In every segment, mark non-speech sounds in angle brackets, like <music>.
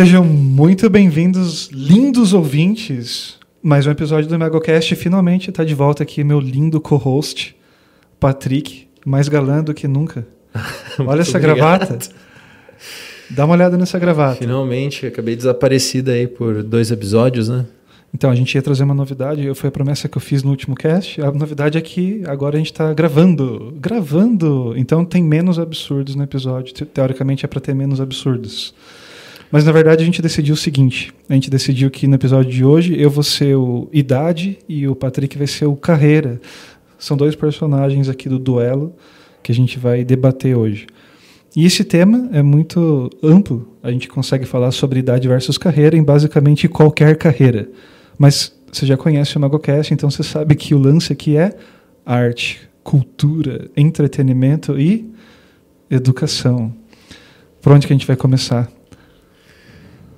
Sejam muito bem-vindos, lindos ouvintes. Mais um episódio do MegoCast. Finalmente está de volta aqui meu lindo co-host, Patrick, mais galã do que nunca. <laughs> Olha essa obrigado. gravata. Dá uma olhada nessa gravata. Finalmente, acabei desaparecida aí por dois episódios, né? Então, a gente ia trazer uma novidade. Foi a promessa que eu fiz no último cast. A novidade é que agora a gente está gravando. Gravando! Então tem menos absurdos no episódio. Te- Teoricamente é para ter menos absurdos. Mas na verdade a gente decidiu o seguinte: a gente decidiu que no episódio de hoje eu vou ser o Idade e o Patrick vai ser o Carreira. São dois personagens aqui do duelo que a gente vai debater hoje. E esse tema é muito amplo. A gente consegue falar sobre idade versus carreira em basicamente qualquer carreira. Mas você já conhece o MagoCast, então você sabe que o lance aqui é arte, cultura, entretenimento e educação. Por onde que a gente vai começar?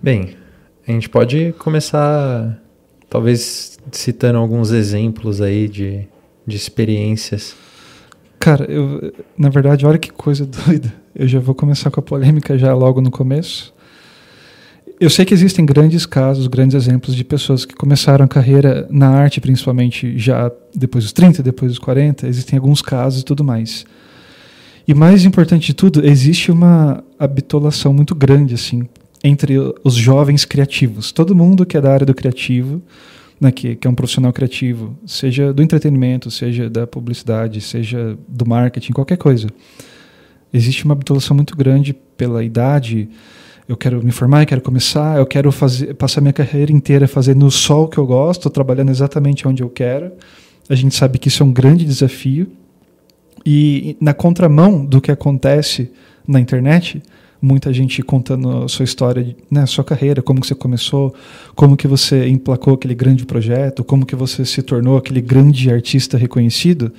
Bem, a gente pode começar, talvez, citando alguns exemplos aí de, de experiências. Cara, eu, na verdade, olha que coisa <laughs> doida. Eu já vou começar com a polêmica já logo no começo. Eu sei que existem grandes casos, grandes exemplos de pessoas que começaram a carreira na arte, principalmente já depois dos 30, depois dos 40. Existem alguns casos e tudo mais. E mais importante de tudo, existe uma habitolação muito grande assim entre os jovens criativos. Todo mundo que é da área do criativo, né, que, que é um profissional criativo, seja do entretenimento, seja da publicidade, seja do marketing, qualquer coisa. Existe uma habituação muito grande pela idade. Eu quero me formar, eu quero começar, eu quero fazer, passar minha carreira inteira fazendo só o que eu gosto, trabalhando exatamente onde eu quero. A gente sabe que isso é um grande desafio. E na contramão do que acontece na internet, muita gente contando a sua história, né, sua carreira, como que você começou, como que você emplacou aquele grande projeto, como que você se tornou aquele grande artista reconhecido.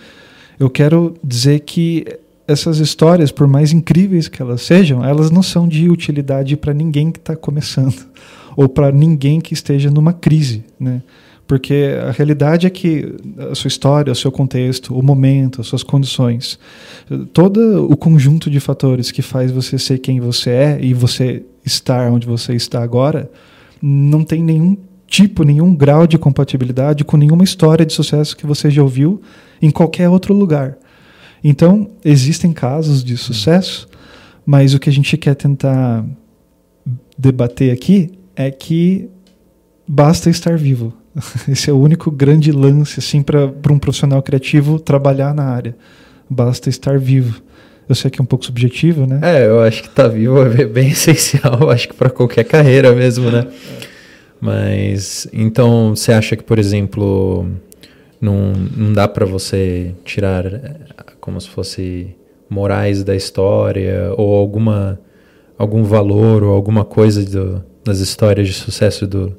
Eu quero dizer que essas histórias, por mais incríveis que elas sejam, elas não são de utilidade para ninguém que está começando ou para ninguém que esteja numa crise, né? Porque a realidade é que a sua história, o seu contexto, o momento, as suas condições, todo o conjunto de fatores que faz você ser quem você é e você estar onde você está agora, não tem nenhum tipo, nenhum grau de compatibilidade com nenhuma história de sucesso que você já ouviu em qualquer outro lugar. Então, existem casos de sucesso, mas o que a gente quer tentar debater aqui é que basta estar vivo. <laughs> Esse é o único grande lance assim para um profissional criativo trabalhar na área. Basta estar vivo. Eu sei que é um pouco subjetivo, né? É, eu acho que tá vivo é bem <laughs> essencial, acho que para qualquer carreira mesmo, né? Mas, então, você acha que, por exemplo, não, não dá para você tirar como se fosse morais da história ou alguma algum valor ou alguma coisa do, das histórias de sucesso do,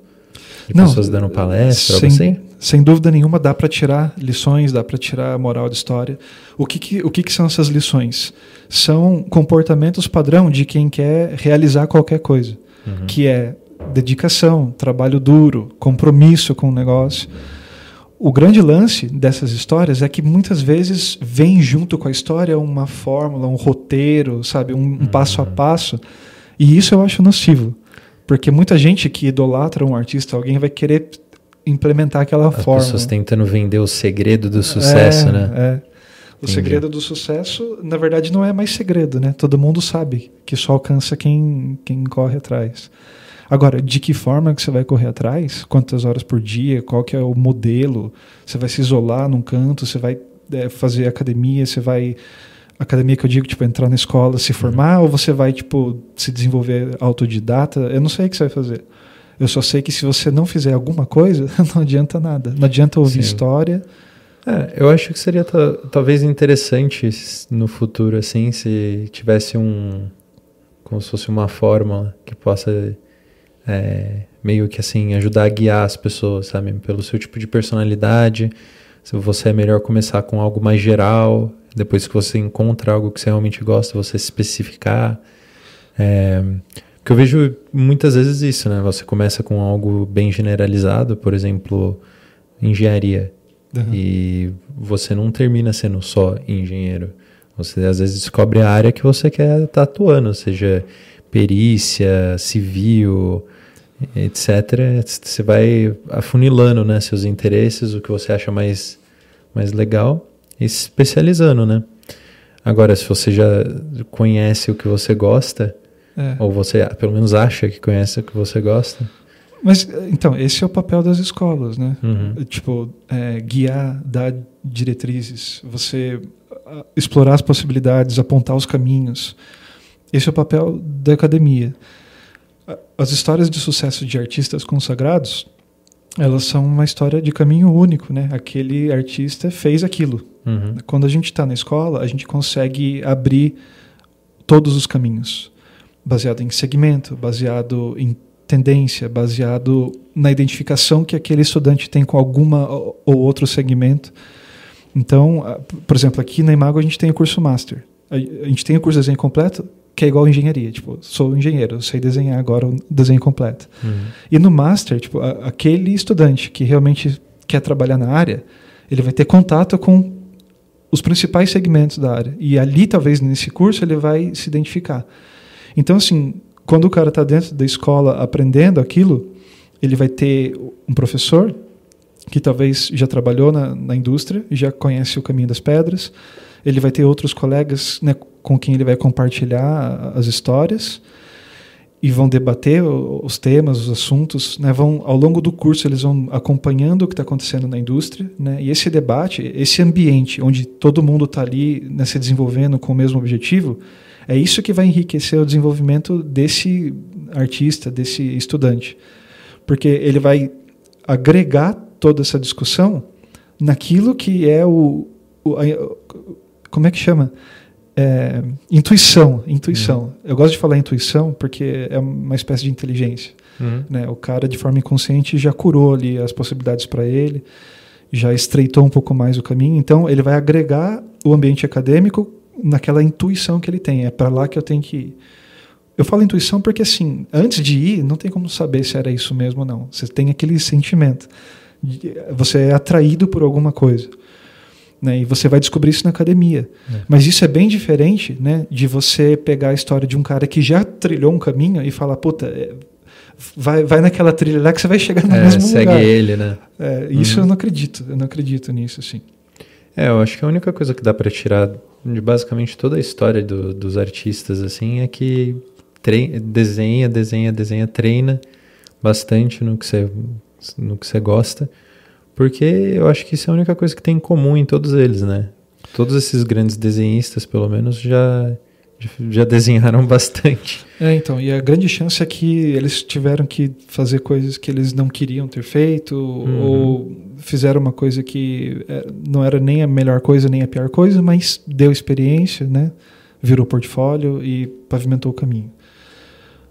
de Não, pessoas dando palestra, sem, assim? sem dúvida nenhuma dá para tirar lições, dá para tirar moral de história. O que, que, o que, que são essas lições? São comportamentos padrão de quem quer realizar qualquer coisa, Uhum. que é dedicação, trabalho duro, compromisso com o negócio. O grande lance dessas histórias é que muitas vezes vem junto com a história uma fórmula, um roteiro, sabe, um, um passo a passo. E isso eu acho nocivo. Porque muita gente que idolatra um artista, alguém vai querer implementar aquela As fórmula. pessoas tentando vender o segredo do sucesso, É, né? é. O Entendi. segredo do sucesso, na verdade, não é mais segredo, né? Todo mundo sabe que só alcança quem, quem corre atrás. Agora, de que forma que você vai correr atrás? Quantas horas por dia? Qual que é o modelo? Você vai se isolar num canto? Você vai é, fazer academia? Você vai academia que eu digo, tipo, entrar na escola, se formar, ou você vai, tipo, se desenvolver autodidata? Eu não sei o que você vai fazer. Eu só sei que se você não fizer alguma coisa, <laughs> não adianta nada. Não adianta ouvir Sim. história. É, eu acho que seria ta- talvez interessante no futuro, assim, se tivesse um. como se fosse uma fórmula que possa é, meio que assim ajudar a guiar as pessoas, sabe? Pelo seu tipo de personalidade. Se você é melhor começar com algo mais geral, depois que você encontra algo que você realmente gosta, você especificar. É, porque eu vejo muitas vezes isso, né? Você começa com algo bem generalizado, por exemplo, engenharia. Uhum. E você não termina sendo só engenheiro. Você às vezes descobre a área que você quer estar atuando, seja perícia, civil, etc. Você vai afunilando, né, seus interesses, o que você acha mais, mais legal especializando, né? Agora, se você já conhece o que você gosta, é. ou você pelo menos acha que conhece o que você gosta. Mas, então, esse é o papel das escolas, né? Uhum. Tipo, é, guiar, dar diretrizes, você explorar as possibilidades, apontar os caminhos. Esse é o papel da academia. As histórias de sucesso de artistas consagrados, elas são uma história de caminho único, né? Aquele artista fez aquilo. Uhum. Quando a gente está na escola, a gente consegue abrir todos os caminhos, baseado em segmento, baseado em tendência, baseado na identificação que aquele estudante tem com alguma ou outro segmento. Então, por exemplo, aqui na Imago a gente tem o curso Master. A gente tem o curso de desenho completo, que é igual engenharia. Tipo, sou engenheiro, sei desenhar agora o desenho completo. Uhum. E no Master, tipo, aquele estudante que realmente quer trabalhar na área, ele vai ter contato com os principais segmentos da área. E ali, talvez, nesse curso, ele vai se identificar. Então, assim, quando o cara está dentro da escola aprendendo aquilo, ele vai ter um professor que talvez já trabalhou na, na indústria já conhece o caminho das pedras. Ele vai ter outros colegas né, com quem ele vai compartilhar as histórias e vão debater os temas, os assuntos, né? vão ao longo do curso eles vão acompanhando o que está acontecendo na indústria, né? E esse debate, esse ambiente onde todo mundo está ali né, se desenvolvendo com o mesmo objetivo, é isso que vai enriquecer o desenvolvimento desse artista, desse estudante. Porque ele vai agregar toda essa discussão naquilo que é o. o a, como é que chama? É, intuição, intuição. Uhum. Eu gosto de falar intuição porque é uma espécie de inteligência. Uhum. Né? O cara, de forma inconsciente, já curou ali as possibilidades para ele, já estreitou um pouco mais o caminho. Então, ele vai agregar o ambiente acadêmico naquela intuição que ele tem. É para lá que eu tenho que ir. Eu falo intuição porque, assim, antes de ir, não tem como saber se era isso mesmo ou não. Você tem aquele sentimento. Você é atraído por alguma coisa. Né? E você vai descobrir isso na academia. É. Mas isso é bem diferente né, de você pegar a história de um cara que já trilhou um caminho e falar, puta, é, vai, vai naquela trilha lá que você vai chegar no é, mesmo segue lugar. Segue ele, né? É, isso uhum. eu não acredito. Eu não acredito nisso, assim. É, eu acho que a única coisa que dá para tirar de basicamente toda a história do, dos artistas assim é que treina, desenha, desenha, desenha, treina bastante no que você no que você gosta, porque eu acho que isso é a única coisa que tem em comum em todos eles, né? Todos esses grandes desenhistas, pelo menos, já já desenharam <laughs> bastante. É, então, e a grande chance é que eles tiveram que fazer coisas que eles não queriam ter feito, uhum. ou fizeram uma coisa que é, não era nem a melhor coisa nem a pior coisa, mas deu experiência, né? Virou portfólio e pavimentou o caminho.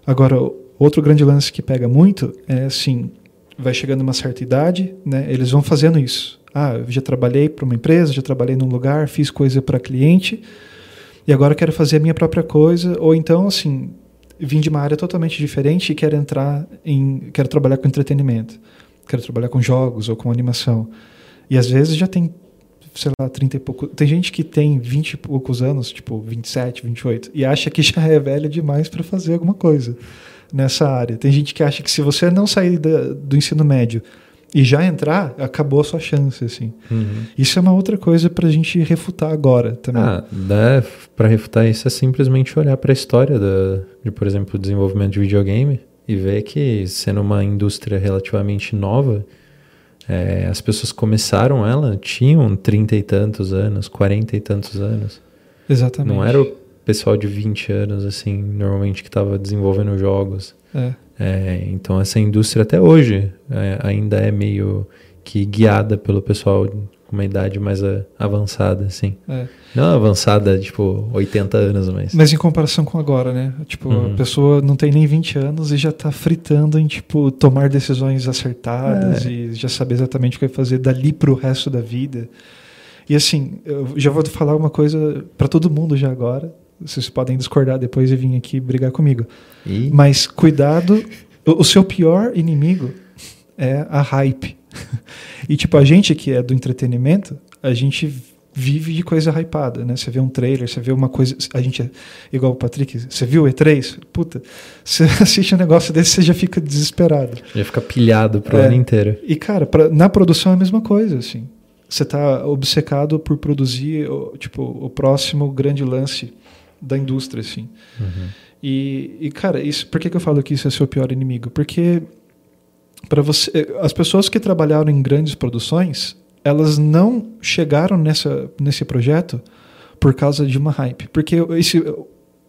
Agora, outro grande lance que pega muito é assim, vai chegando uma certa idade, né? Eles vão fazendo isso. Ah, eu já trabalhei para uma empresa, já trabalhei num lugar, fiz coisa para cliente e agora quero fazer a minha própria coisa, ou então assim, vim de uma área totalmente diferente e quero entrar em, quero trabalhar com entretenimento, quero trabalhar com jogos ou com animação. E às vezes já tem, sei lá, 30 e pouco, tem gente que tem 20 e poucos anos, tipo 27, 28, e acha que já é velha demais para fazer alguma coisa nessa área. Tem gente que acha que se você não sair da, do ensino médio e já entrar, acabou a sua chance, assim. Uhum. Isso é uma outra coisa para a gente refutar agora também. Ah, para refutar isso é simplesmente olhar para a história da, de, por exemplo, o desenvolvimento de videogame e ver que, sendo uma indústria relativamente nova, é, as pessoas começaram ela, tinham trinta e tantos anos, quarenta e tantos anos. Exatamente. Não era o pessoal de 20 anos, assim, normalmente que estava desenvolvendo jogos. É. É, então essa indústria até hoje é, ainda é meio que guiada pelo pessoal com uma idade mais a, avançada, assim. É. Não avançada, tipo, 80 anos, mas... Mas em comparação com agora, né? Tipo, uhum. a pessoa não tem nem 20 anos e já está fritando em, tipo, tomar decisões acertadas é. e já saber exatamente o que vai fazer dali para o resto da vida. E assim, eu já vou falar uma coisa para todo mundo já agora, vocês podem discordar depois e vir aqui brigar comigo. E? Mas cuidado, o, o seu pior inimigo é a hype. <laughs> e tipo, a gente que é do entretenimento, a gente vive de coisa hypada, né? Você vê um trailer, você vê uma coisa. A gente é igual o Patrick, você viu o E3? Puta, <laughs> você assiste um negócio desse, você já fica desesperado. Já fica pilhado pro é, ano inteiro. E, cara, pra, na produção é a mesma coisa, assim. Você tá obcecado por produzir, tipo, o próximo grande lance da indústria, assim. Uhum. E, e, cara, isso, por que, que eu falo que isso é seu pior inimigo? Porque para você, as pessoas que trabalharam em grandes produções, elas não chegaram nessa, nesse projeto por causa de uma hype. Porque esse,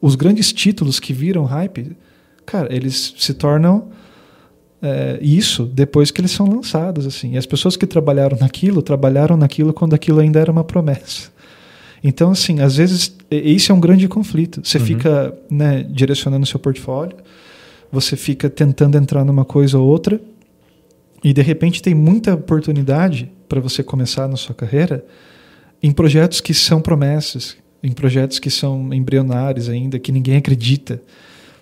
os grandes títulos que viram hype, cara, eles se tornam é, isso depois que eles são lançados. assim. E as pessoas que trabalharam naquilo, trabalharam naquilo quando aquilo ainda era uma promessa. Então, assim, às vezes, isso é um grande conflito. Você uhum. fica né, direcionando seu portfólio, você fica tentando entrar numa coisa ou outra, e de repente tem muita oportunidade para você começar na sua carreira em projetos que são promessas, em projetos que são embrionários ainda, que ninguém acredita.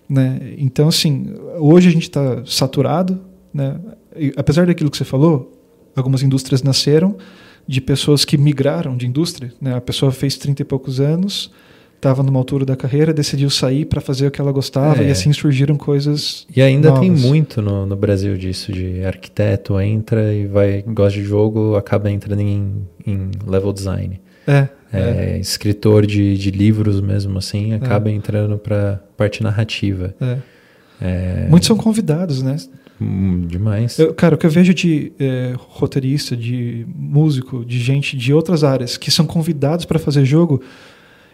Né? Então, assim, hoje a gente está saturado. Né? E, apesar daquilo que você falou, algumas indústrias nasceram de pessoas que migraram de indústria. Né? A pessoa fez 30 e poucos anos, estava numa altura da carreira, decidiu sair para fazer o que ela gostava é. e assim surgiram coisas. E ainda novas. tem muito no, no, Brasil disso de arquiteto entra e vai gosta de jogo, acaba entrando em, em level design. É, é, é. escritor de, de livros mesmo assim é. acaba entrando para parte narrativa. É. É. Muitos são convidados, né? Hum, demais. Eu, cara, o que eu vejo de é, roteirista, de músico, de gente de outras áreas que são convidados para fazer jogo,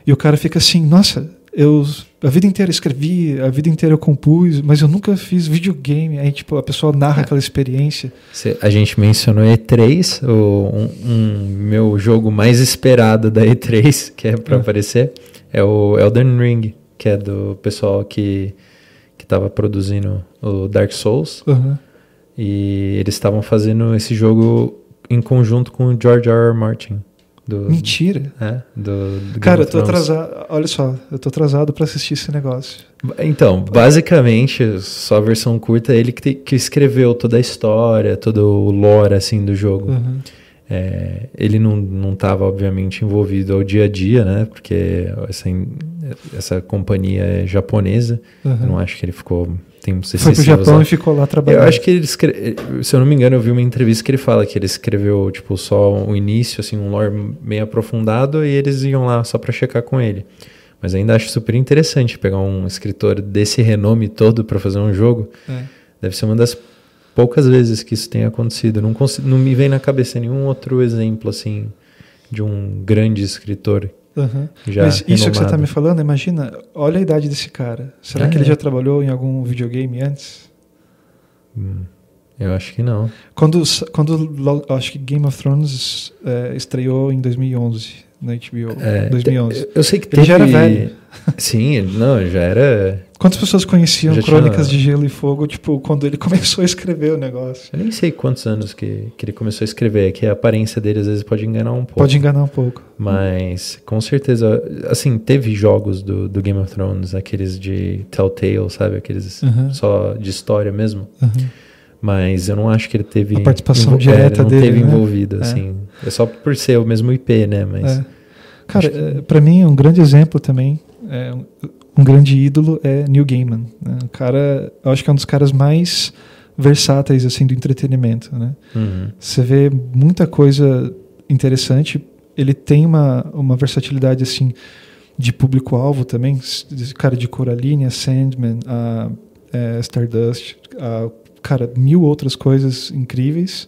e o cara fica assim, nossa, eu a vida inteira escrevi, a vida inteira eu compus, mas eu nunca fiz videogame. Aí, tipo, a pessoa narra é. aquela experiência. Cê, a gente mencionou E3, o, um, um, meu jogo mais esperado da E3, que é para é. aparecer, é o Elden Ring, que é do pessoal que que estava produzindo o Dark Souls. Uhum. E eles estavam fazendo esse jogo em conjunto com o George R. R. Martin. Do, Mentira. É, do, do Cara, eu tô atrasado. Olha só, eu tô atrasado para assistir esse negócio. Então, basicamente, só a versão curta, ele que, te, que escreveu toda a história, todo o lore assim do jogo. Uhum. É, ele não, não tava, obviamente, envolvido ao dia a dia, né? Porque essa, essa companhia é japonesa. Uhum. Eu não acho que ele ficou tem Foi pro Japão lá. e ficou lá trabalhando. Eu acho que ele escreve, se eu não me engano, eu vi uma entrevista que ele fala que ele escreveu tipo só o início, assim, um lore meio aprofundado e eles iam lá só para checar com ele. Mas ainda acho super interessante pegar um escritor desse renome todo para fazer um jogo. É. Deve ser uma das poucas vezes que isso tem acontecido. Não, não me vem na cabeça nenhum outro exemplo assim de um grande escritor Uhum. Já Mas isso renomado. que você está me falando, imagina, olha a idade desse cara. Será é. que ele já trabalhou em algum videogame antes? Hum, eu acho que não. Quando, quando acho que Game of Thrones é, estreou em 2011 na HBO. É, 2011. Eu sei que ele já era velho. <laughs> Sim, não, já era. Quantas pessoas conheciam já Crônicas tinha... de Gelo e Fogo, tipo, quando ele <laughs> começou a escrever o negócio? Eu nem sei quantos anos que, que ele começou a escrever, é que a aparência dele às vezes pode enganar um pouco. Pode enganar um pouco. Mas, com certeza, assim, teve jogos do, do Game of Thrones, aqueles de Telltale, sabe? Aqueles uhum. só de história mesmo. Uhum. Mas eu não acho que ele teve. A participação direta não dele. teve né? envolvido, é. assim. É só por ser o mesmo IP, né? Mas. É. Cara, que... É, para mim, um grande exemplo também, é, um grande ídolo é Neil Gaiman. Né? O cara, eu acho que é um dos caras mais versáteis assim do entretenimento, né? Uhum. Você vê muita coisa interessante. Ele tem uma, uma versatilidade assim de público-alvo também, cara de Coraline, Sandman, a, é, Stardust, a cara, mil outras coisas incríveis.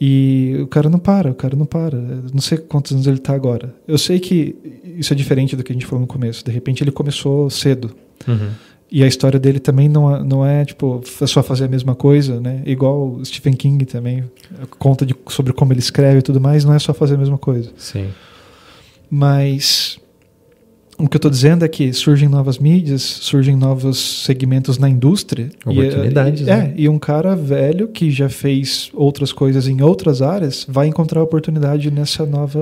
E o cara não para, o cara não para. Não sei quantos anos ele está agora. Eu sei que isso é diferente do que a gente falou no começo. De repente ele começou cedo. Uhum. E a história dele também não é, não é tipo é só fazer a mesma coisa, né? Igual Stephen King também conta de, sobre como ele escreve e tudo mais, não é só fazer a mesma coisa. Sim. Mas o que eu estou dizendo é que surgem novas mídias, surgem novos segmentos na indústria. Oportunidades. E, é, né? e um cara velho que já fez outras coisas em outras áreas vai encontrar oportunidade nessa nova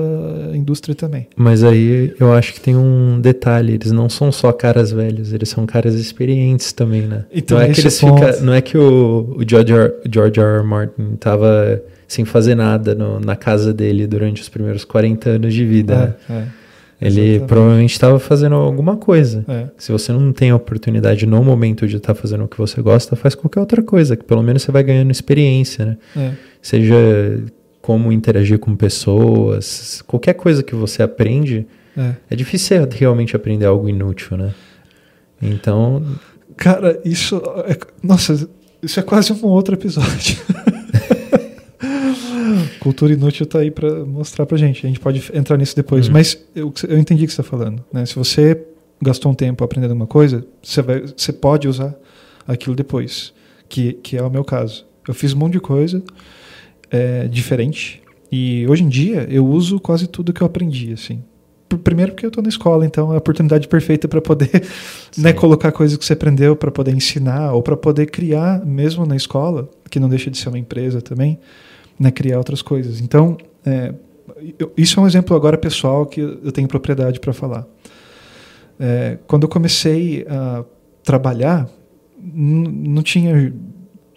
indústria também. Mas aí eu acho que tem um detalhe: eles não são só caras velhos, eles são caras experientes também, né? Então, não, é que eles fica, não é que o, o George, R, George R. R. Martin estava sem fazer nada no, na casa dele durante os primeiros 40 anos de vida. É, né? é, Ele exatamente. provavelmente estava fazendo alguma coisa. é. Se você não tem a oportunidade no momento de estar fazendo o que você gosta, faz qualquer outra coisa, que pelo menos você vai ganhando experiência, né? É. Seja como interagir com pessoas, qualquer coisa que você aprende, É. é difícil realmente aprender algo inútil, né? Então, Cara, isso. É, nossa, isso é quase um outro episódio. <laughs> Cultura inútil tá aí para mostrar pra gente. A gente pode entrar nisso depois. Hum. Mas eu, eu entendi o que você está falando. Né? Se você gastou um tempo aprendendo uma coisa, você, vai, você pode usar aquilo depois. Que, que é o meu caso. Eu fiz um monte de coisa é, diferente. E hoje em dia eu uso quase tudo que eu aprendi. Assim. Primeiro porque eu estou na escola, então é a oportunidade perfeita para poder <laughs> né, colocar coisas que você aprendeu para poder ensinar ou para poder criar, mesmo na escola, que não deixa de ser uma empresa também, né, criar outras coisas. Então, é, eu- isso é um exemplo agora pessoal que eu tenho propriedade para falar. É, quando eu comecei a trabalhar, não tinha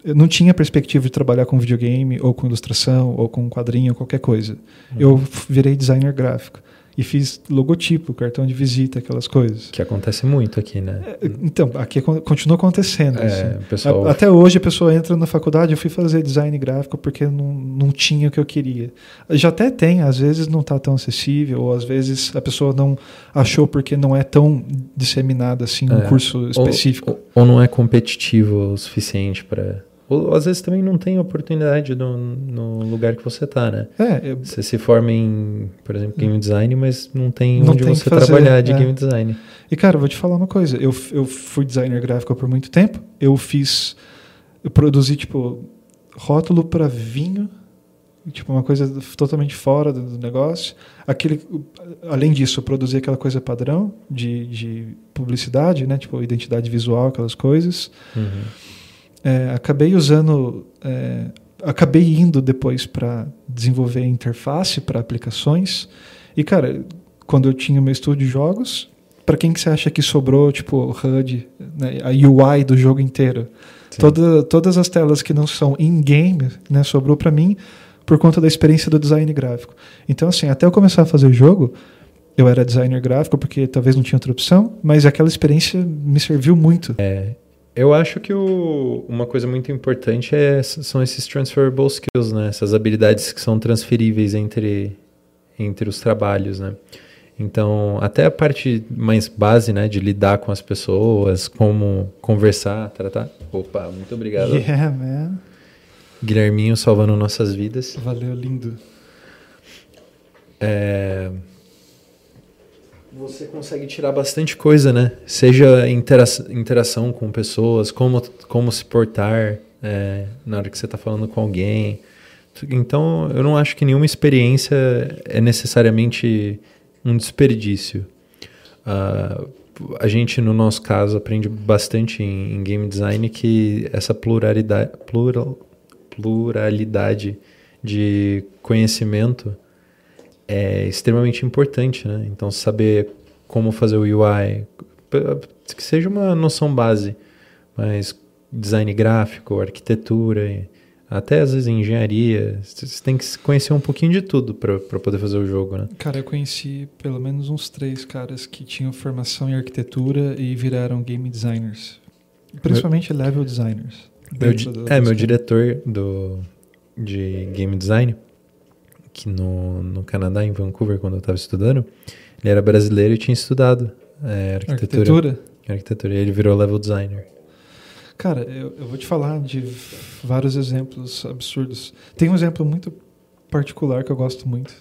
eu não tinha perspectiva de trabalhar com videogame ou com ilustração ou com quadrinho, qualquer coisa. Eu f- virei designer gráfico e fiz logotipo, cartão de visita, aquelas coisas. que acontece muito aqui, né? É, Então, aqui continua acontecendo. É, assim. pessoal Até hoje a pessoa entra na faculdade, eu fui fazer design gráfico porque não, não tinha o que eu queria. Já até tem, às vezes não está tão acessível, ou às vezes a pessoa não achou porque não é tão disseminado assim um É, curso específico. Ou, ou não é competitivo o suficiente para. Ou às vezes também não tem oportunidade no, no lugar que você tá, né? É, eu- Você se forma em, por exemplo, game design, mas não tem Não onde tem você fazer, trabalhar de é. game design. E cara, vou te falar uma coisa. Eu, eu fui designer gráfico por muito tempo. Eu fiz, eu produzi tipo rótulo para vinho, tipo uma coisa totalmente fora do, negócio. Aquele, além disso, eu produzi aquela coisa padrão de, de publicidade, né? Tipo identidade visual, aquelas coisas. Uhum. É, acabei usando, é, acabei indo depois para desenvolver interface para aplicações. E cara, quando eu tinha meu estúdio de jogos, para quem que você acha que sobrou, tipo, HUD, né, a UI do jogo inteiro? Sim. Toda, todas as telas que não são in-game, né, sobrou para mim por conta da experiência do design gráfico. Então, assim, até eu começar a fazer o jogo, eu era designer gráfico porque talvez não tinha outra opção, mas aquela experiência me serviu muito. É, eu acho que o- uma coisa muito importante é, são esses transferable skills, né? Essas habilidades que são transferíveis entre, entre os trabalhos, né? Então, até a parte mais base, né, de lidar com as pessoas, como conversar, tratar. Opa, muito obrigado. <laughs> Yeah, man. Guilherminho salvando nossas vidas. Valeu, lindo. É, Você consegue tirar bastante coisa, né? Seja intera interação com pessoas, como, como se portar é, na hora que você está falando com alguém. Então, eu não acho que nenhuma experiência é necessariamente um desperdício. Ah, a gente, no nosso caso, aprende bastante em, em game design que essa pluralidade, plural, pluralidade de conhecimento é extremamente importante, né? Então saber como fazer o UI, que seja uma noção base, mas design gráfico, arquitetura, até às vezes engenharia, você tem que conhecer um pouquinho de tudo para poder fazer o jogo, né? Cara, eu conheci pelo menos uns três caras que tinham formação em arquitetura e viraram game designers. Principalmente level designers. Meu, é, meu diretor do, de game design, que no, no Canadá, em Vancouver, quando eu estava estudando, ele era brasileiro e tinha estudado é, arquitetura. Arquitetura? Arquitetura. E ele virou level designer. Cara, eu, eu vou te falar de vários exemplos absurdos. Tem um exemplo muito particular que eu gosto muito,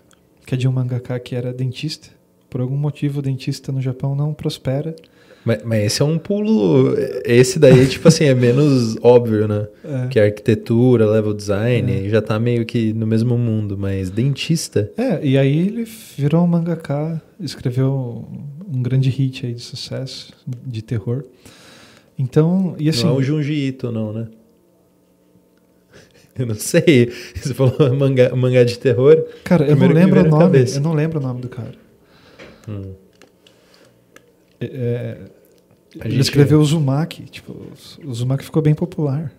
que é de um mangaka que era dentista. Por algum motivo, o dentista no Japão não prospera. Mas, mas esse é um pulo. Esse daí, <laughs> tipo assim, é menos óbvio, né? É. Que arquitetura, level design, É. já tá meio que no mesmo mundo, mas dentista. É, e aí ele virou um mangaka, escreveu um grande hit aí de sucesso, de terror. Então, e assim... não é o Junji Ito, não, né? <laughs> Eu não sei. Você falou <laughs> mangá, mangá de terror. Cara, eu não lembro o nome. Eu não lembro o nome do cara. Hum. É, é, A ele gente- escreveu o Uzumaki. Tipo, o Uzumaki ficou bem popular.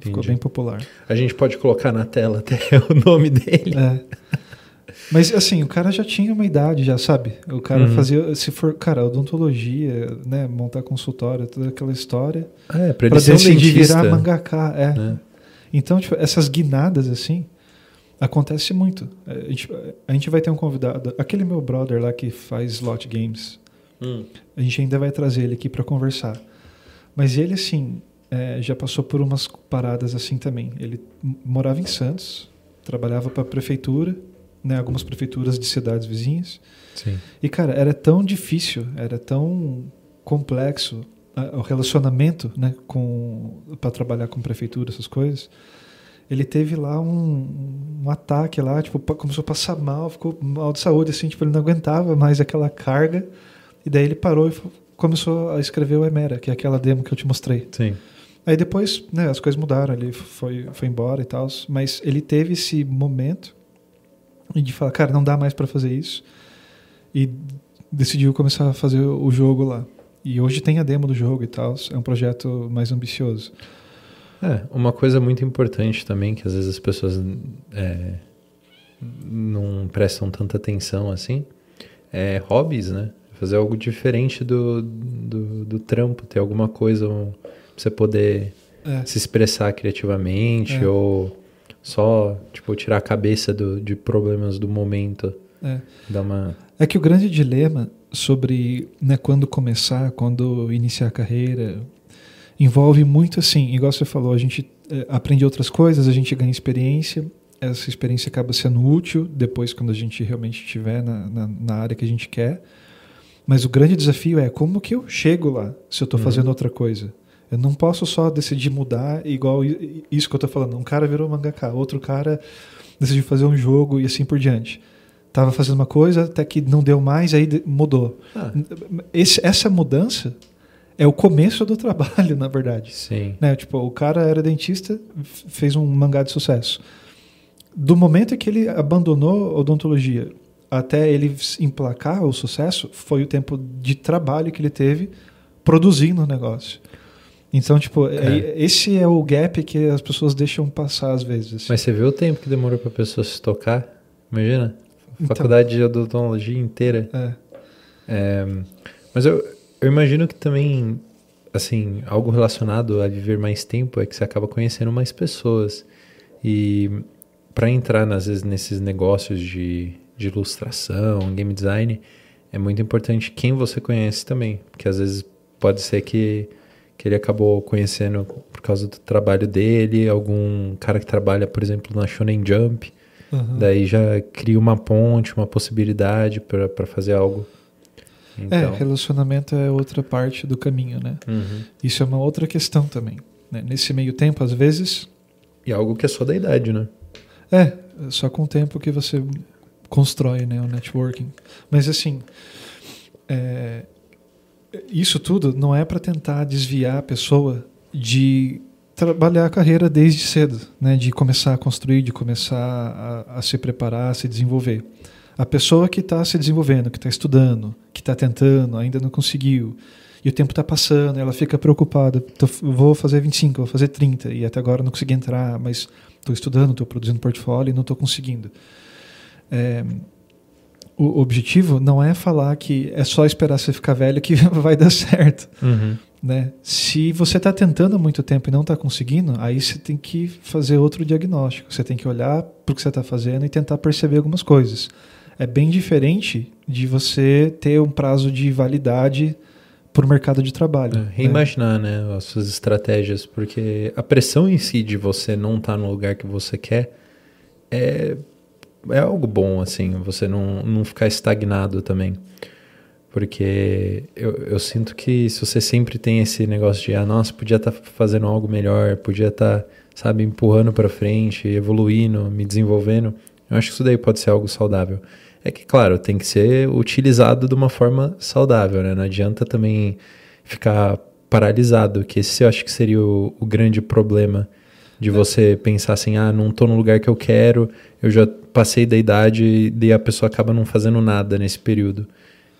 Ficou Entendi. bem popular. A gente pode colocar na tela até <laughs> o nome dele. É. Mas assim, o cara já tinha uma idade, já sabe? O cara Uhum. fazia, se for, cara, odontologia, né, montar consultório, toda aquela história, Ah, é, pra para ele ser um virar mangaká, é. né? Então, tipo, essas guinadas assim acontece muito. É, A gente, a gente vai ter um convidado, aquele meu brother lá que faz slot games. Hum. A gente ainda vai trazer ele aqui para conversar. Mas ele, assim, é, já passou por umas paradas assim também. Ele morava em Santos, trabalhava para a prefeitura, né, algumas prefeituras de cidades vizinhas. Sim. E, cara, era tão difícil, era tão complexo o relacionamento né, para trabalhar com prefeitura, essas coisas. Ele teve lá um, um ataque lá, tipo, começou a passar mal, ficou mal de saúde, assim, tipo, ele não aguentava mais aquela carga. E daí ele parou e começou a escrever o Emera, que é aquela demo que eu te mostrei. Sim. Aí depois, né, as coisas mudaram, ele foi, foi embora e tal, mas ele teve esse momento de falar, cara, não dá mais para fazer isso. E decidiu começar a fazer o jogo lá. E hoje tem a demo do jogo e tal, é um projeto mais ambicioso. É, uma coisa muito importante também, que às vezes as pessoas é, não prestam tanta atenção assim, é hobbies, né? Fazer algo diferente do, do, do trampo, ter alguma coisa um, pra você poder É, se expressar criativamente É. ou só, tipo, tirar a cabeça do, de problemas do momento. é. Dar uma... É que o grande dilema sobre né, quando começar, quando iniciar a carreira, envolve muito assim, igual você falou, a gente eh, aprende outras coisas, a gente ganha experiência, essa experiência acaba sendo útil depois quando a gente realmente estiver na, na, na área que a gente quer. Mas o grande desafio é como que eu chego lá se eu estou Uhum. fazendo outra coisa. Eu não posso só decidir mudar igual isso que eu estou falando. Um cara virou mangaka, outro cara decidiu fazer um jogo e assim por diante. Tava fazendo uma coisa, até que não deu mais, aí mudou. Ah, Esse- essa mudança é o começo do <laughs> trabalho, na verdade. sim. Né? Tipo, o cara era dentista, fez um mangá de sucesso. Do momento que ele abandonou a odontologia até ele emplacar o sucesso, foi o tempo de trabalho que ele teve produzindo o negócio. Então, tipo, É. é- esse é o gap que as pessoas deixam passar às vezes. Mas você vê o tempo que demorou pra pessoa se tocar? Imagina? Então. Faculdade de odontologia inteira. É. É, mas eu, eu imagino que também, assim, algo relacionado a viver mais tempo é que você acaba conhecendo mais pessoas. E para entrar, às vezes, nesses negócios de, de ilustração, game design, é muito importante quem você conhece também. Porque às vezes pode ser que, que ele acabou conhecendo por causa do trabalho dele, algum cara que trabalha, por exemplo, na Shonen Jump. Uhum. Daí já cria uma ponte, uma possibilidade para fazer algo. Então, É, relacionamento é outra parte do caminho, né? uhum. Isso é uma outra questão também. né? Nesse meio tempo, às vezes, E algo que é só da idade, né? é só com o tempo que você constrói né, o networking. Mas assim, é, isso tudo não é para tentar desviar a pessoa de trabalhar a carreira desde cedo, né? De começar a construir, de começar a, a se preparar, a se desenvolver. A pessoa que está se desenvolvendo, que está estudando, que está tentando, ainda não conseguiu, e o tempo está passando, ela fica preocupada. Vou fazer 25, vou fazer 30, e até agora não consegui entrar, mas estou estudando, estou produzindo portfólio e não estou conseguindo. É, o objetivo não é falar que é só esperar você ficar velho que <laughs> vai dar certo. Uhum. Né? Se você está tentando há muito tempo e não está conseguindo, aí você tem que fazer outro diagnóstico. Você tem que olhar para o que você está fazendo e tentar perceber algumas coisas. É bem diferente de você ter um prazo de validade para o mercado de trabalho. É, né? reimaginar, né, as suas estratégias, porque a pressão em si de você não estar no lugar que você quer é, é algo bom, assim, você não, não ficar estagnado também. Porque eu, eu sinto que se você sempre tem esse negócio de, ah, nossa, podia estar fazendo algo melhor, podia estar, sabe, empurrando para frente, evoluindo, me desenvolvendo, eu acho que isso daí pode ser algo saudável. É que, claro, tem que ser utilizado de uma forma saudável, né? Não adianta também ficar paralisado, que esse eu acho que seria o, o grande problema de você pensar assim, ah, não tô no lugar que eu quero, eu já passei da idade e a pessoa acaba não fazendo nada nesse período.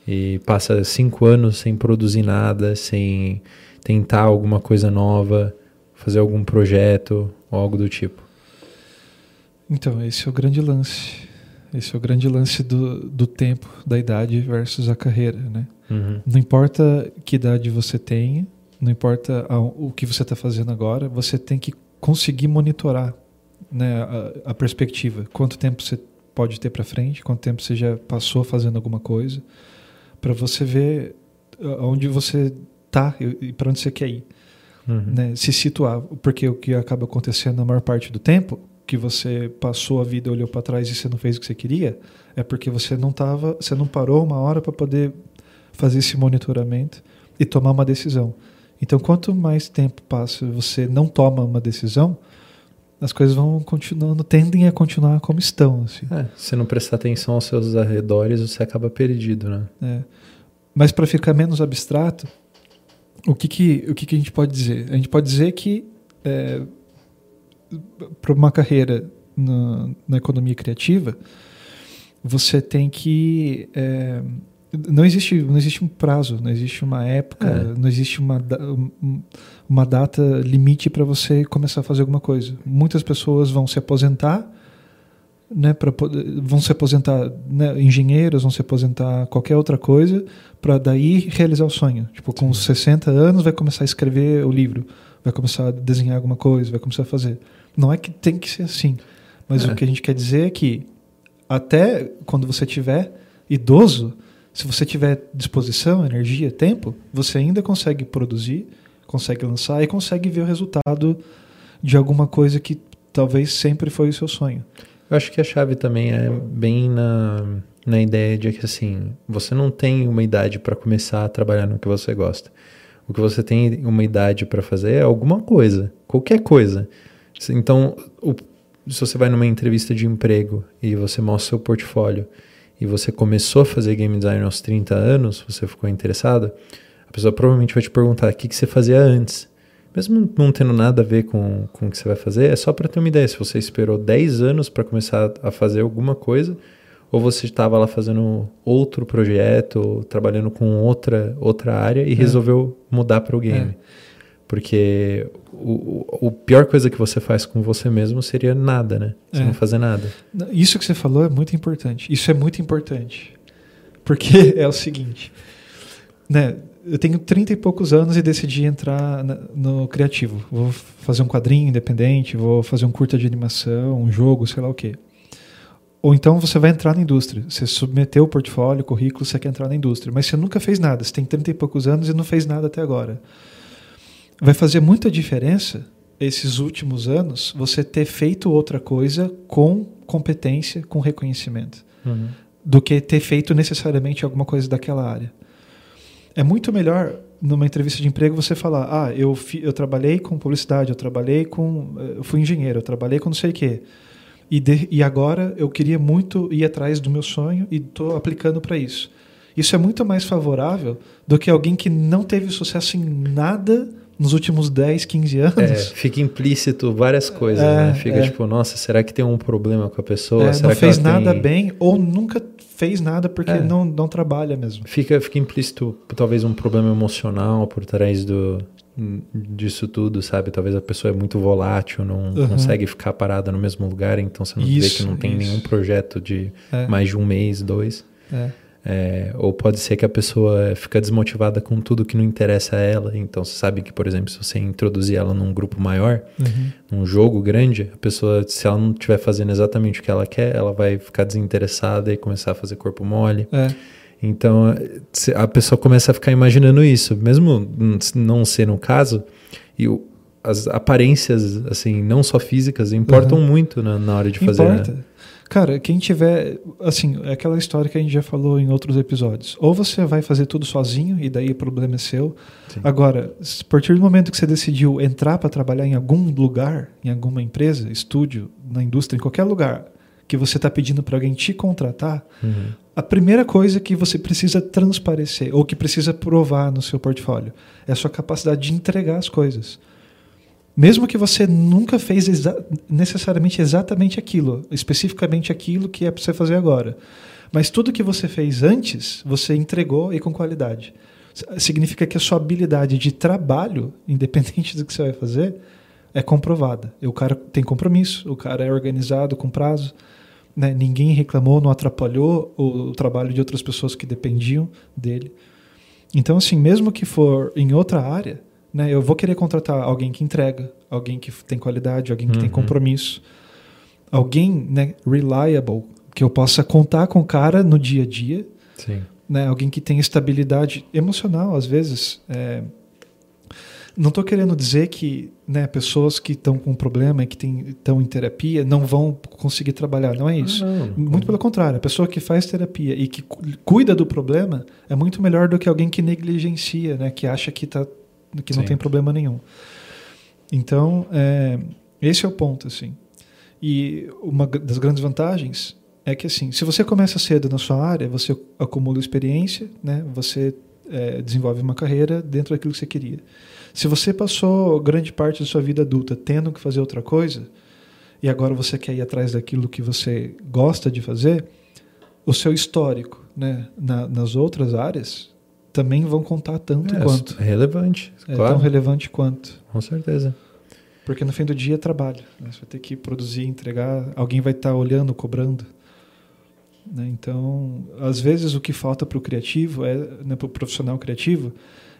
E passa cinco anos sem produzir nada, sem tentar alguma coisa nova, fazer algum projeto ou algo do tipo? Então, esse é o grande lance. Esse é o grande lance do, do tempo, da idade versus a carreira, né? Uhum. Não importa que idade você tenha, não importa a, o que você está fazendo agora, você tem que conseguir monitorar né, a, a perspectiva. Quanto tempo você pode ter para frente, quanto tempo você já passou fazendo alguma coisa, para você ver onde você está e para onde você quer ir. Uhum. Né? Se situar, porque o que acaba acontecendo na maior parte do tempo, que você passou a vida, olhou para trás e você não fez o que você queria, é porque você não tava, você não parou uma hora para poder fazer esse monitoramento e tomar uma decisão. Então, quanto mais tempo passa, você não toma uma decisão, as coisas vão continuando, tendem a continuar como estão. Assim. É, se não prestar atenção aos seus arredores, você acaba perdido, né? É. Mas para ficar menos abstrato, o que que, o que que a gente pode dizer? A gente pode dizer que é, para uma carreira na, na, economia criativa, você tem que é, não existe não existe um prazo, não existe uma época, é. não existe uma uma data limite para você começar a fazer alguma coisa. Muitas pessoas vão se aposentar né, pra, vão se aposentar né, engenheiros, vão se aposentar qualquer outra coisa, para daí realizar o sonho. Tipo, com Sim. 60 anos vai começar a escrever o livro, vai começar a desenhar alguma coisa, vai começar a fazer. Não é que tem que ser assim, mas é. o que a gente quer dizer é que até quando você tiver idoso, se você tiver disposição, energia, tempo, você ainda consegue produzir, consegue lançar e consegue ver o resultado de alguma coisa que talvez sempre foi o seu sonho. Eu acho que a chave também é bem na, na ideia de que assim, você não tem uma idade para começar a trabalhar no que você gosta. O que você tem uma idade para fazer é alguma coisa, qualquer coisa. Então, o, se você vai numa entrevista de emprego e você mostra seu portfólio e você começou a fazer game design aos 30 anos, você ficou interessado, a pessoa provavelmente vai te perguntar o que, que você fazia antes mesmo não tendo nada a ver com, com o que você vai fazer, é só para ter uma ideia. Se você esperou 10 anos para começar a fazer alguma coisa, ou você estava lá fazendo outro projeto, trabalhando com outra, outra área e é. resolveu mudar para o game. É. Porque o, o pior coisa que você faz com você mesmo seria nada, né? Você é. não fazer nada. Isso que você falou é muito importante. Isso é muito importante. Porque <laughs> é o seguinte, né? eu tenho 30 e poucos anos e decidi entrar no criativo. Vou fazer um quadrinho independente, vou fazer um curta de animação, um jogo, sei lá o quê. Ou então você vai entrar na indústria. Você submeteu o portfólio, o currículo, você quer entrar na indústria. Mas você nunca fez nada. Você tem 30 e poucos anos e não fez nada até agora. Vai fazer muita diferença esses últimos anos você ter feito outra coisa com competência, com reconhecimento, uhum. do que ter feito necessariamente alguma coisa daquela área. É muito melhor numa entrevista de emprego você falar: "Ah, eu eu trabalhei com publicidade, eu trabalhei com eh, eu fui engenheiro, eu trabalhei com não sei o quê. E de, e agora eu queria muito ir atrás do meu sonho e estou aplicando para isso." Isso é muito mais favorável do que alguém que não teve sucesso em nada nos últimos 10, 15 anos. É, fica implícito várias coisas, é, né? Fica é. tipo, nossa, será que tem um problema com a pessoa? É, será não fez nada tem... bem ou nunca fez nada porque é. não, não trabalha mesmo. Fica, fica implícito talvez um problema emocional por trás do, disso tudo, sabe? Talvez a pessoa é muito volátil, não uhum. consegue ficar parada no mesmo lugar, então você não isso, vê que não tem isso. nenhum projeto de é. mais de um mês, dois. É. É, ou pode ser que a pessoa fica desmotivada com tudo que não interessa a ela. Então você sabe que, por exemplo, se você introduzir ela num grupo maior, uhum. num jogo grande, a pessoa, se ela não estiver fazendo exatamente o que ela quer, ela vai ficar desinteressada e começar a fazer corpo mole. É. Então a pessoa começa a ficar imaginando isso, mesmo não sendo o caso, e as aparências, assim, não só físicas, importam uhum. muito na, na, hora de fazer. Importa. Cara, quem tiver. Assim, é aquela história que a gente já falou em outros episódios. Ou você vai fazer tudo sozinho, e daí o problema é seu. Sim. Agora, a partir do momento que você decidiu entrar para trabalhar em algum lugar, em alguma empresa, estúdio, na indústria, em qualquer lugar, que você está pedindo para alguém te contratar, uhum. a primeira coisa que você precisa transparecer, ou que precisa provar no seu portfólio, é a sua capacidade de entregar as coisas. Mesmo que você nunca fez exa necessariamente exatamente aquilo, especificamente aquilo que é para você fazer agora. Mas tudo que você fez antes, você entregou e com qualidade. Significa que a sua habilidade de trabalho, <laughs> independente do que você vai fazer, é comprovada. O cara tem compromisso, o cara é organizado com prazo, né? ninguém reclamou, não atrapalhou o, o trabalho de outras pessoas que dependiam dele. Então, assim, mesmo que for em outra área, né, eu vou querer contratar alguém que entrega, alguém que tem qualidade, alguém que uhum. tem compromisso, alguém né, reliable, que eu possa contar com o cara no dia a dia. Sim. Né, alguém que tem estabilidade emocional, às vezes. É, não estou querendo dizer que né, pessoas que estão com problema e que estão em terapia não vão conseguir trabalhar. Não é isso. Não. Muito pelo contrário. A pessoa que faz terapia e que cuida do problema é muito melhor do que alguém que negligencia, né, que acha que, tá, que não tem problema nenhum. Então, é, esse é o ponto. assim. E uma das grandes vantagens é que, assim, se você começa cedo na sua área, você acumula experiência, né, você é, desenvolve uma carreira dentro daquilo que você queria. Se você passou grande parte da sua vida adulta tendo que fazer outra coisa, e agora você quer ir atrás daquilo que você gosta de fazer, o seu histórico né, na, nas outras áreas também vão contar tanto é, quanto. É relevante. É claro. tão relevante quanto. Com certeza. Porque no fim do dia é trabalho. Né? Você vai ter que produzir, entregar, alguém vai estar olhando, cobrando. Né? Então, às vezes o que falta para o criativo, é, né, para o profissional criativo,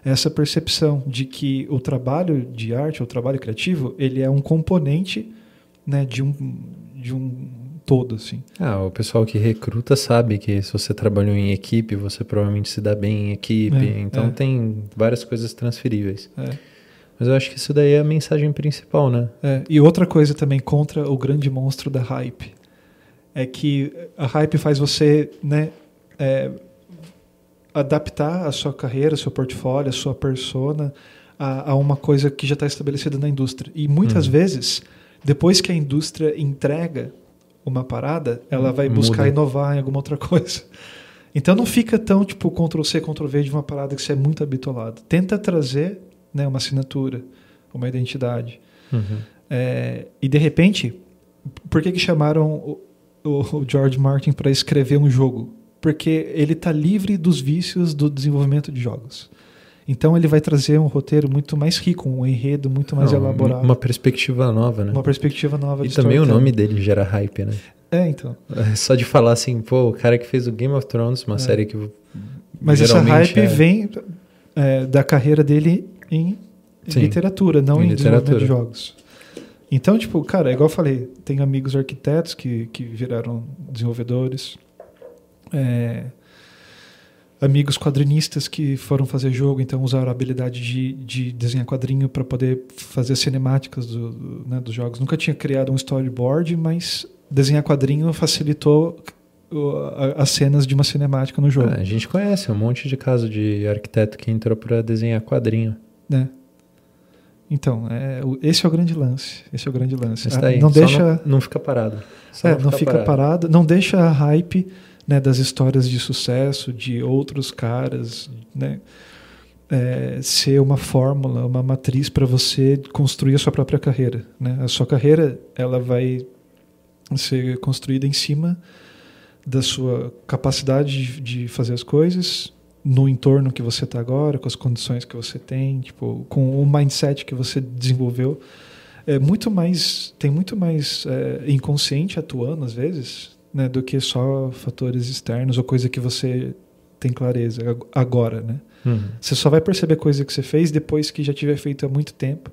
essa percepção de que o trabalho de arte, o trabalho criativo, ele é um componente né, de, um, de um todo. Assim. Ah, o pessoal que recruta sabe que se você trabalhou em equipe, você provavelmente se dá bem em equipe. É, então é. tem várias coisas transferíveis. É. Mas eu acho que isso daí é a mensagem principal, né? É, e outra coisa também contra o grande monstro da hype é que a hype faz você né, é, adaptar a sua carreira, seu portfólio, a sua persona a, a uma coisa que já está estabelecida na indústria. E muitas uhum. vezes, depois que a indústria entrega uma parada, ela vai buscar Muda. inovar em alguma outra <laughs> coisa. Então não fica tão tipo Ctrl C, Ctrl V de uma parada que você é muito habituado. Tenta trazer né, uma assinatura, uma identidade. Uhum. É, e de repente, por que, que chamaram o, o George Martin para escrever um jogo? porque ele está livre dos vícios do desenvolvimento de jogos. Então ele vai trazer um roteiro muito mais rico, um enredo muito mais Não, elaborado. Uma perspectiva nova, né? Uma perspectiva nova. E também o nome dele gera hype, né? É, então. É só de falar assim, pô, o cara que fez o Game of Thrones, uma é. série que Mas essa hype é... vem é, da carreira dele em Sim, literatura, não em, em literatura. de jogos. Então, tipo, cara, é igual eu falei, tem amigos arquitetos que, que viraram desenvolvedores é, amigos quadrinistas que foram fazer jogo, então usaram a habilidade de, de desenhar quadrinho para poder fazer cinemáticas do, do, né, dos jogos. Nunca tinha criado um storyboard, mas desenhar quadrinho facilitou as cenas de uma cinemática no jogo. Ah, a gente conhece um monte de caso de arquiteto que entrou para desenhar quadrinho. Né? Então, é, esse é o grande lance. Esse é o grande lance. Ah, não deixa, não, não, fica parado. É, não, fica, não fica parado. parado. Não deixa a hype né, das histórias de sucesso de outros caras, né, é, ser uma fórmula, uma matriz para você construir a sua própria carreira. Né? A sua carreira ela vai ser construída em cima da sua capacidade de, fazer as coisas no entorno que você está agora, com as condições que você tem, tipo, com o mindset que você desenvolveu. É muito mais, tem muito mais é, inconsciente atuando às vezes né, do que só fatores externos ou coisa que você tem clareza agora, né? Uhum. Você só vai perceber coisa que você fez depois que já tiver feito há muito tempo.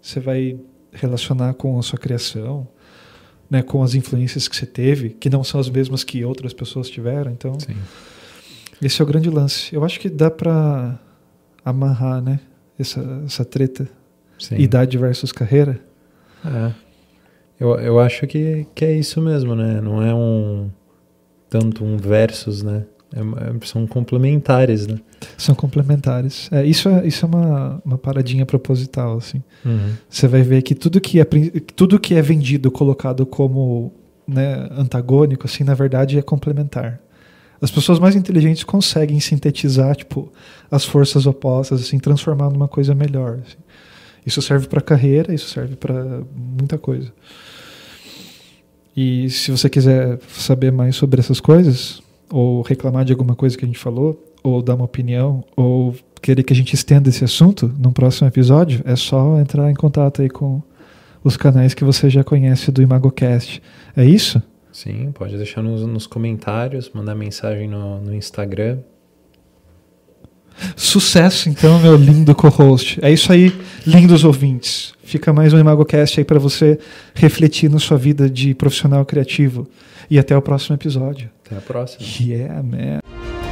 Você vai relacionar com a sua criação, né, com as influências que você teve, que não são as mesmas que outras pessoas tiveram. Então, Sim. esse é o grande lance. Eu acho que dá para amarrar, né, essa, essa treta, Sim. idade versus carreira. É. Eu, eu acho que, que é isso mesmo, né? Não é um tanto um versus, né? É, é, são complementares, né? São complementares. É, isso é, isso é uma, uma paradinha proposital, assim. Uhum. Você vai ver que tudo que é, tudo que é vendido, colocado como né, antagônico, assim, na verdade é complementar. As pessoas mais inteligentes conseguem sintetizar, tipo, as forças opostas, assim, transformar numa coisa melhor. Assim. Isso serve para carreira, isso serve para muita coisa. E se você quiser saber mais sobre essas coisas, ou reclamar de alguma coisa que a gente falou, ou dar uma opinião, ou querer que a gente estenda esse assunto num próximo episódio, é só entrar em contato aí com, os canais que você já conhece do ImagoCast. É isso? Sim, pode deixar nos, nos comentários, mandar mensagem no, no Instagram. Sucesso, então, meu lindo co-host. É isso aí, lindos ouvintes. Fica mais um ImagoCast aí para você refletir na sua vida de profissional criativo. E até o próximo episódio. Até a próxima. Yeah, man.